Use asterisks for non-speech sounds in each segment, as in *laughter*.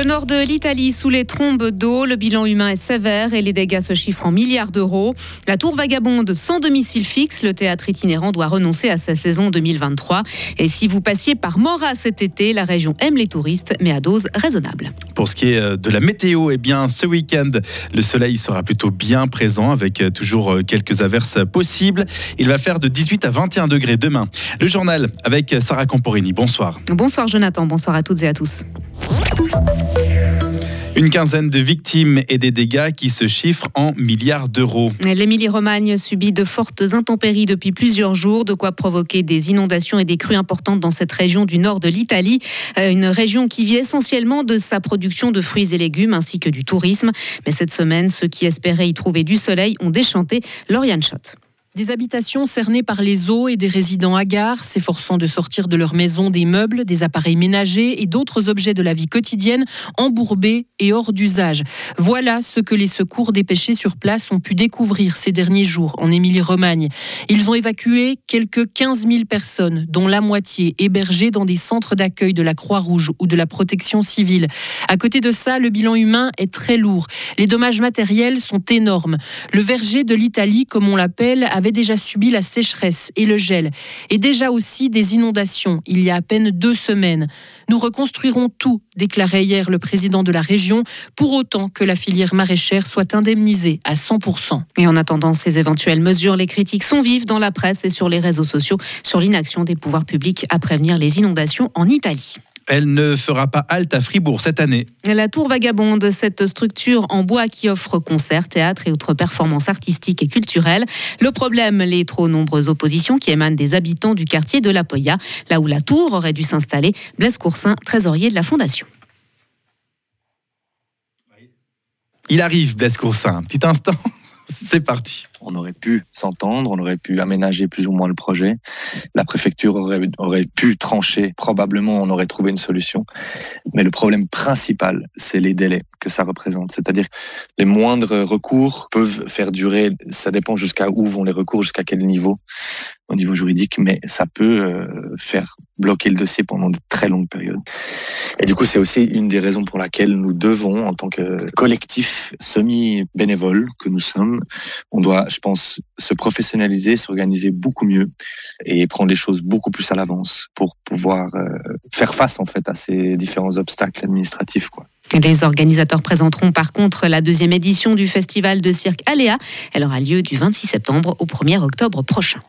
Le nord de l'Italie sous les trombes d'eau, le bilan humain est sévère et les dégâts se chiffrent en milliards d'euros. La tour vagabonde sans domicile fixe, le théâtre itinérant doit renoncer à sa saison 2023. Et si vous passiez par Mora cet été, la région aime les touristes, mais à dose raisonnable. Pour ce qui est euh, de la météo, eh bien, ce week-end, le soleil sera plutôt bien présent avec euh, toujours euh, quelques averses possibles. Il va faire de 18 à 21 degrés demain. Le journal avec Sarah Camporini. Bonsoir. Bonsoir Jonathan, bonsoir à toutes et à tous. Une quinzaine de victimes et des dégâts qui se chiffrent en milliards d'euros. L'Émilie-Romagne subit de fortes intempéries depuis plusieurs jours, de quoi provoquer des inondations et des crues importantes dans cette région du nord de l'Italie. Euh, une région qui vit essentiellement de sa production de fruits et légumes ainsi que du tourisme. Mais cette semaine, ceux qui espéraient y trouver du soleil ont déchanté. Lauriane Schott. Des habitations cernées par les eaux et des résidents hagards, s'efforçant de sortir de leur maison des meubles, des appareils ménagers et d'autres objets de la vie quotidienne embourbés et hors d'usage. Voilà ce que les secours dépêchés sur place ont pu découvrir ces derniers jours en Émilie-Romagne. Ils ont évacué quelques 15 000 personnes, dont la moitié hébergées dans des centres d'accueil de la Croix-Rouge ou de la protection civile. À côté de ça, le bilan humain est très lourd. Les dommages matériels sont énormes. Le verger de l'Italie, comme on l'appelle, avait déjà subi la sécheresse et le gel, et déjà aussi des inondations il y a à peine deux semaines. Nous reconstruirons tout, déclarait hier le président de la région, pour autant que la filière maraîchère soit indemnisée à 100%. Et en attendant ces éventuelles mesures, les critiques sont vives dans la presse et sur les réseaux sociaux sur l'inaction des pouvoirs publics à prévenir les inondations en Italie. Elle ne fera pas halte à Fribourg cette année. La Tour Vagabonde, cette structure en bois qui offre concerts, théâtres et autres performances artistiques et culturelles. Le problème, les trop nombreuses oppositions qui émanent des habitants du quartier de la Poya, là où la tour aurait dû s'installer. Blaise Coursin, trésorier de la Fondation. Il arrive, Blaise Coursin. Un petit instant. *laughs* C'est parti. On aurait pu s'entendre, on aurait pu aménager plus ou moins le projet. La préfecture aurait, aurait pu trancher. Probablement, on aurait trouvé une solution. Mais le problème principal, c'est les délais que ça représente. C'est-à-dire, les moindres recours peuvent faire durer, ça dépend jusqu'à où vont les recours, jusqu'à quel niveau au niveau juridique, mais ça peut euh, faire bloquer le dossier pendant de très longues périodes. Et du coup, c'est aussi une des raisons pour laquelle nous devons, en tant que collectif semi-bénévole que nous sommes, on doit, je pense, se professionnaliser, s'organiser beaucoup mieux et prendre les choses beaucoup plus à l'avance pour pouvoir euh, faire face en fait à ces différents obstacles administratifs, quoi. Les organisateurs présenteront par contre la deuxième édition du festival de cirque Aléa. Elle aura lieu du 26 septembre au 1er octobre prochain.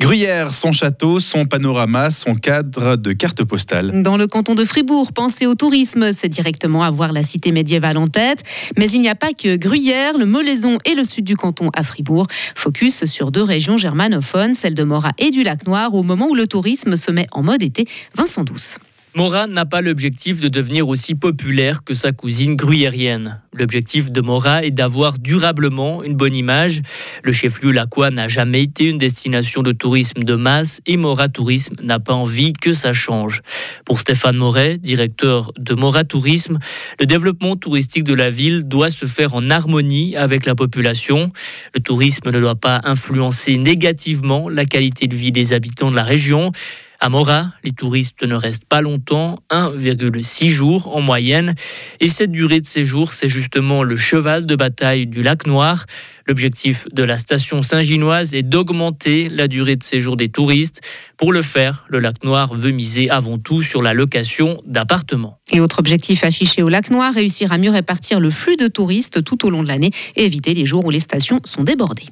Gruyère, son château, son panorama, son cadre de carte postale. Dans le canton de Fribourg, penser au tourisme, c'est directement avoir la cité médiévale en tête. Mais il n'y a pas que Gruyère, le Molaison et le sud du canton à Fribourg. Focus sur deux régions germanophones, celle de Morat et du Lac Noir, au moment où le tourisme se met en mode été. Vincent Douce. Mora n'a pas l'objectif de devenir aussi populaire que sa cousine gruyérienne. L'objectif de Mora est d'avoir durablement une bonne image. Le chef-lieu laquois n'a jamais été une destination de tourisme de masse et Mora Tourisme n'a pas envie que ça change. Pour Stéphane Moret, directeur de Mora Tourisme, le développement touristique de la ville doit se faire en harmonie avec la population. Le tourisme ne doit pas influencer négativement la qualité de vie des habitants de la région. À Mora, les touristes ne restent pas longtemps, 1,6 jours en moyenne. Et cette durée de séjour, c'est justement le cheval de bataille du lac Noir. L'objectif de la station Saint-Ginoise est d'augmenter la durée de séjour des touristes. Pour le faire, le lac Noir veut miser avant tout sur la location d'appartements. Et autre objectif affiché au lac Noir, réussir à mieux répartir le flux de touristes tout au long de l'année et éviter les jours où les stations sont débordées.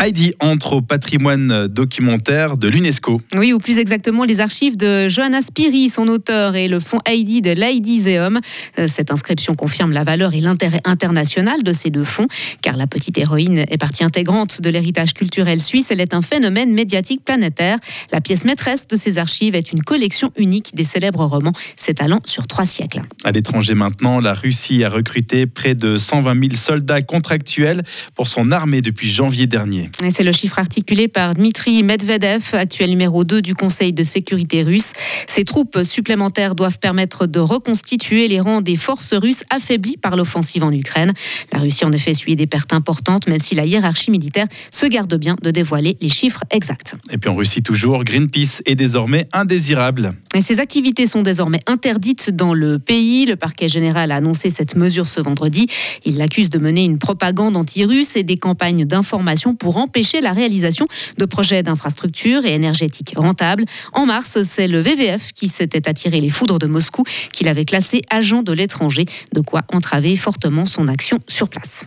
Heidi entre au patrimoine documentaire de l'UNESCO. Oui, ou plus exactement les archives de Johanna Spiri, son auteur, et le fonds Heidi de l'Heidi-Zeum. Euh, cette inscription confirme la valeur et l'intérêt international de ces deux fonds, car la petite héroïne est partie intégrante de l'héritage culturel suisse. Elle est un phénomène médiatique planétaire. La pièce maîtresse de ces archives est une collection unique des célèbres romans s'étalant sur trois siècles. À l'étranger maintenant, la Russie a recruté près de 120 000 soldats contractuels pour son armée depuis janvier dernier. C'est le chiffre articulé par Dmitri Medvedev, actuel numéro 2 du Conseil de sécurité russe. Ces troupes supplémentaires doivent permettre de reconstituer les rangs des forces russes affaiblies par l'offensive en Ukraine. La Russie en effet suit des pertes importantes, même si la hiérarchie militaire se garde bien de dévoiler les chiffres exacts. Et puis en Russie toujours, Greenpeace est désormais indésirable. ces activités sont désormais interdites dans le pays. Le parquet général a annoncé cette mesure ce vendredi. Il l'accuse de mener une propagande anti-russe et des campagnes d'information pour empêcher la réalisation de projets d'infrastructures et énergétiques rentables. En mars, c'est le VVF qui s'était attiré les foudres de Moscou qu'il avait classé agent de l'étranger, de quoi entraver fortement son action sur place.